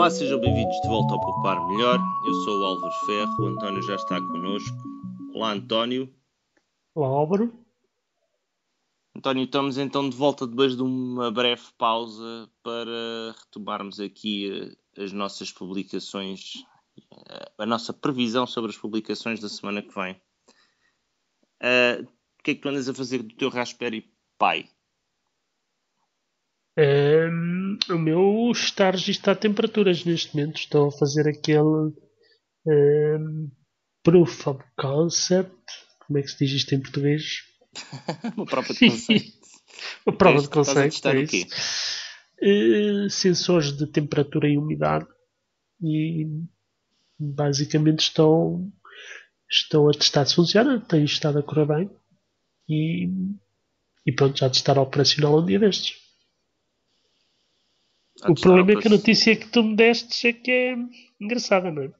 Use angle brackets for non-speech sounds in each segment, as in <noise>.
Olá, sejam bem-vindos de volta ao Poupar Melhor. Eu sou o Álvaro Ferro, o António já está connosco. Olá, António. Olá, Álvaro. António, estamos então de volta depois de uma breve pausa para retomarmos aqui eh, as nossas publicações, eh, a nossa previsão sobre as publicações da semana que vem. Uh, o que é que tu andas a fazer do teu Raspberry Pi? Um, o meu está a registrar temperaturas neste momento. Estou a fazer aquele um, proof of concept. Como é que se diz isto em português? <laughs> Uma prova de conceito. <laughs> Uma prova de conceito. É isso. Uh, sensores de temperatura e umidade. E basicamente estão, estão a testar se funciona. Tem estado a correr bem. E, e pronto, já de estar operacional um dia destes. O problema é que a notícia que tu me destes é que é engraçada, não é?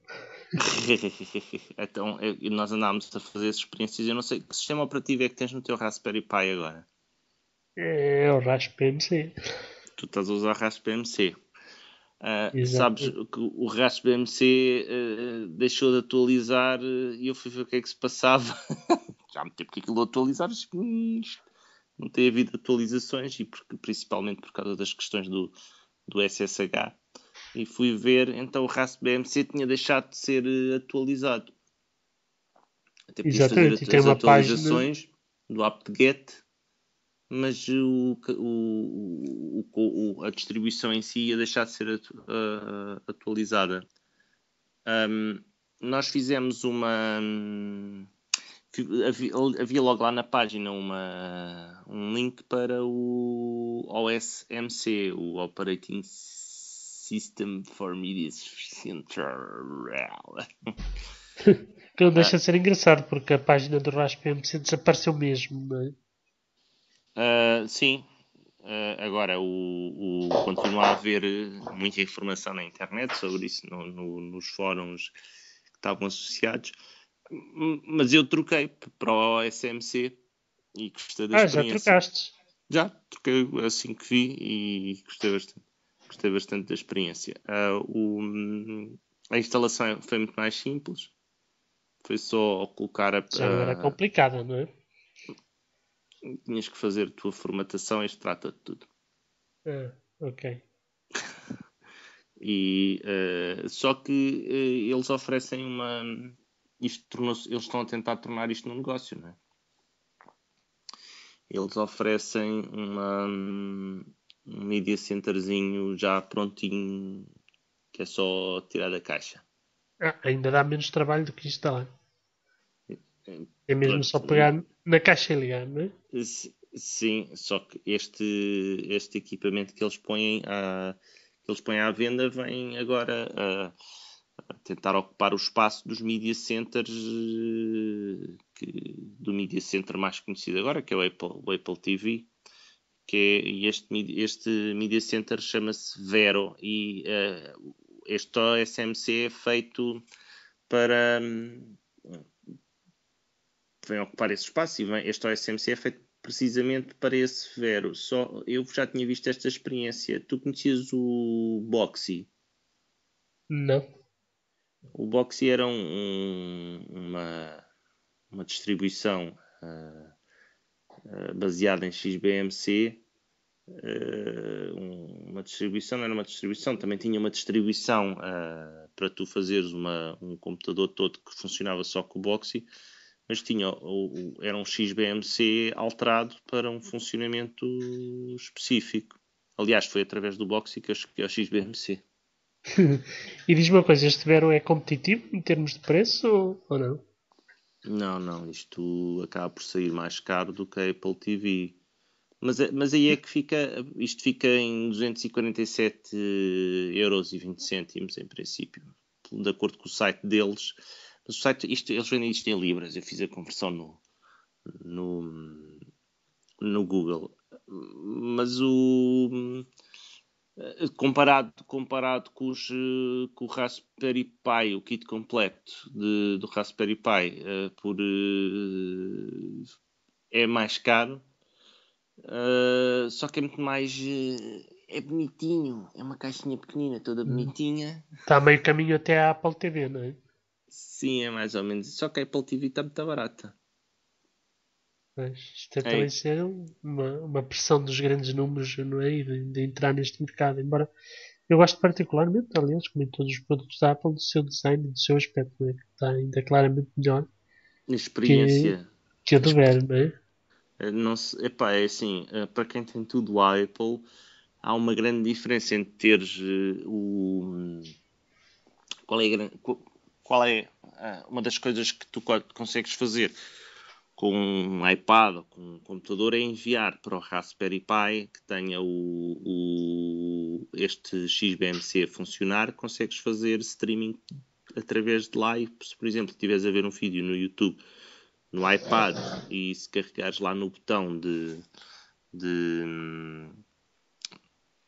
<laughs> então, eu, nós andámos a fazer essas experiências. Eu não sei que sistema operativo é que tens no teu Raspberry Pi agora. É o Raspberry MC. Tu estás a usar Raspberry MC. Uh, sabes que o Raspberry MC uh, deixou de atualizar uh, e eu fui ver o que é que se passava. <laughs> Já me tempo que aquilo atualizar. Não tem havido atualizações e porque, principalmente por causa das questões do, do SSH e fui ver, então o Raspberry MC tinha deixado de ser eh, atualizado. Até Exatamente, fazer atualizações página... do apt-get, mas o, o, o, a distribuição em si ia deixar de ser uh, atualizada. Um, nós fizemos uma. Havia, havia, logo lá na página uma, um link para o OSMC, o Operating System for Media Central. <laughs> que não deixa de ser engraçado porque a página do Raspberry desapareceu mesmo, não é? Uh, sim. Uh, agora, o, o, continua a haver muita informação na internet sobre isso, no, no, nos fóruns que estavam associados. Mas eu troquei para o SMC e gostei da ah, experiência. Ah, já trocaste? Já, troquei assim que vi e gostei bastante gostei bastante da experiência. Uh, o, a instalação foi muito mais simples. Foi só colocar a. Já não era complicada, não é? Tinhas que fazer a tua formatação e isto trata de tudo. Ah, ok. <laughs> e, uh, só que uh, eles oferecem uma. Isto eles estão a tentar tornar isto num negócio, não é? Eles oferecem uma um media centerzinho já prontinho que é só tirar da caixa. Ah, ainda dá menos trabalho do que instalar. É mesmo Pronto. só pegar na caixa e ligar, não é? Sim, só que este, este equipamento que eles põem à, que eles põem à venda vem agora a, a tentar ocupar o espaço dos media centers que, do media center mais conhecido agora, que é o Apple, o Apple TV que é este, este Media Center chama-se Vero e uh, este OSMC é feito para um, vem ocupar esse espaço e vem, este OSMC é feito precisamente para esse Vero. Só eu já tinha visto esta experiência. Tu conhecias o Boxy? Não. O Boxy era um, um, uma, uma distribuição uh, baseada em XBMC uh, uma distribuição, não era uma distribuição, também tinha uma distribuição para tu fazeres uma, um computador todo que funcionava só com o Boxy, mas tinha o, o, era um XBMC alterado para um funcionamento específico. Aliás, foi através do Boxy que eu cheguei ao XBMC. <laughs> e diz-me uma coisa, este Vero é competitivo em termos de preço ou, não? Não, não, isto acaba por sair mais caro do que a Apple TV. Mas, mas aí é que fica, isto fica em 247 euros 20 cêntimos em princípio, de acordo com o site deles. Mas o site, isto, eles vendem isto em libras, eu fiz a conversão no, no, no Google. Mas o comparado, comparado com, os, com o Raspberry Pi, o kit completo de, do Raspberry Pi, uh, por, uh, é mais caro Uh, só que é muito mais. É bonitinho, é uma caixinha pequenina, toda hum. bonitinha. Está meio caminho até à Apple TV, não é? Sim, é mais ou menos. Só que a Apple TV está muito barata. Mas isto é também ser uma, uma pressão dos grandes números não é? de, de entrar neste mercado. Embora eu gosto particularmente, aliás, como em todos os produtos da Apple, do seu design e do seu aspecto, é? que está ainda claramente melhor. Experiência. Que, que a do Ver, não é? Eh, não se, epá, é assim, eh, para quem tem tudo a Apple, há uma grande diferença entre teres uh, o. Qual é, qual é uma das coisas que tu consegues fazer com um iPad ou com um computador é enviar para o Raspberry Pi que tenha o, o, este XBMC a funcionar, consegues fazer streaming através de lá. E, se por exemplo estiveres a ver um vídeo no YouTube no iPad e se carregares lá no botão de, de,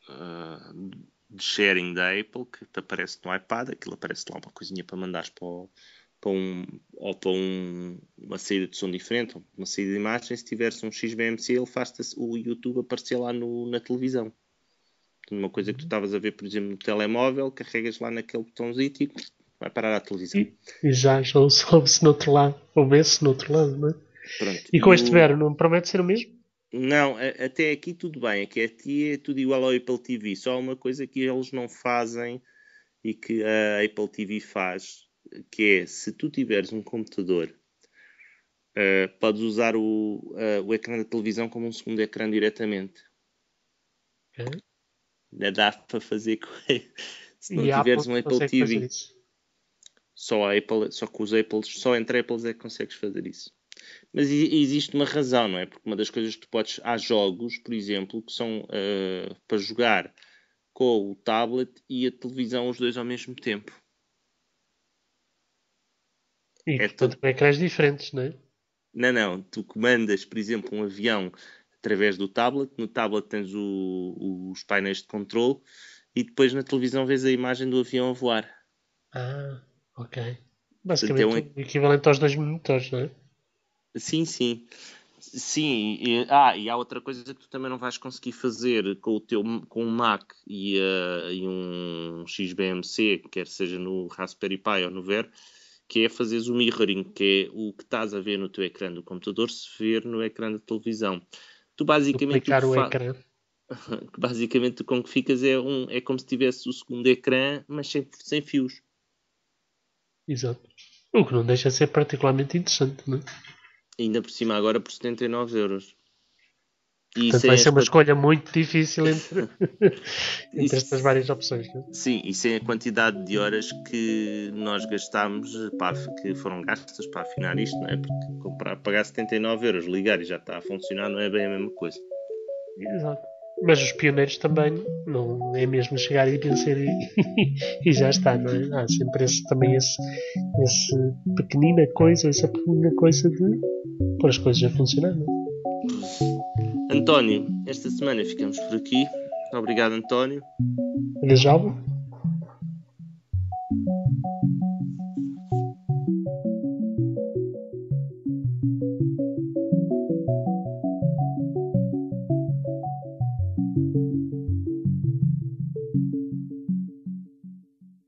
uh, de sharing da Apple que te aparece no iPad, aquilo aparece lá uma coisinha para mandares para o, para um, ou para um, uma saída de som diferente, ou uma saída de imagem, se tiveres um XBMC, ele faz o YouTube aparecer lá no, na televisão. Uma coisa que tu estavas a ver, por exemplo, no telemóvel, carregas lá naquele botãozinho e vai parar à televisão. E, e já, já soube-se no outro lado, ou vê-se no outro lado, não é? Pronto. E com este verbo, não promete ser o mesmo? Não, até aqui tudo bem. Aqui, aqui é tudo igual ao Apple TV. Só uma coisa que eles não fazem e que a Apple TV faz que é se tu tiveres um computador, uh, podes usar o, uh, o ecrã da televisão como um segundo ecrã diretamente. Okay. Dá para fazer <laughs> se não e tiveres um Apple TV. Só, a Apple, só com os Apples, só entre Apples é que consegues fazer isso. Mas existe uma razão, não é? Porque uma das coisas que tu podes. Há jogos, por exemplo, que são uh, para jogar com o tablet e a televisão os dois ao mesmo tempo. E é portanto com ecrãs diferentes, não é? Não, não. Tu comandas, por exemplo, um avião através do tablet. No tablet tens o, os painéis de controle e depois na televisão vês a imagem do avião a voar. Ah, ok. Basicamente então, é um... equivalente aos dois monitores, não é? Sim, sim. Sim, e, ah, e há outra coisa que tu também não vais conseguir fazer com o teu com um Mac e, uh, e um XBMC, quer seja no Raspberry Pi ou no Ver, que é fazeres o mirroring, que é o que estás a ver no teu ecrã do computador se ver no ecrã da televisão. Tu basicamente Duplicar o, <laughs> o ecrã. basicamente com que ficas é, um, é como se tivesse o segundo ecrã, mas sem, sem fios. Exato. O que não deixa de ser particularmente interessante, não é? Ainda por cima agora por 79 euros. E Portanto, vai ser uma escolha muito difícil entre, <laughs> entre estas várias opções. É? Sim, e sem a quantidade de horas que nós gastámos, para, que foram gastas para afinar isto, não é? Porque comprar, pagar 79 euros, ligar e já está a funcionar, não é bem a mesma coisa. Exato. Mas os pioneiros também não é mesmo chegar e vencer e, <laughs> e já está, não é? Há sempre esse, também esse, esse pequenina coisa, essa pequenina coisa de pôr as coisas a funcionar, não é? António, esta semana ficamos por aqui. Obrigado, António. Beijão.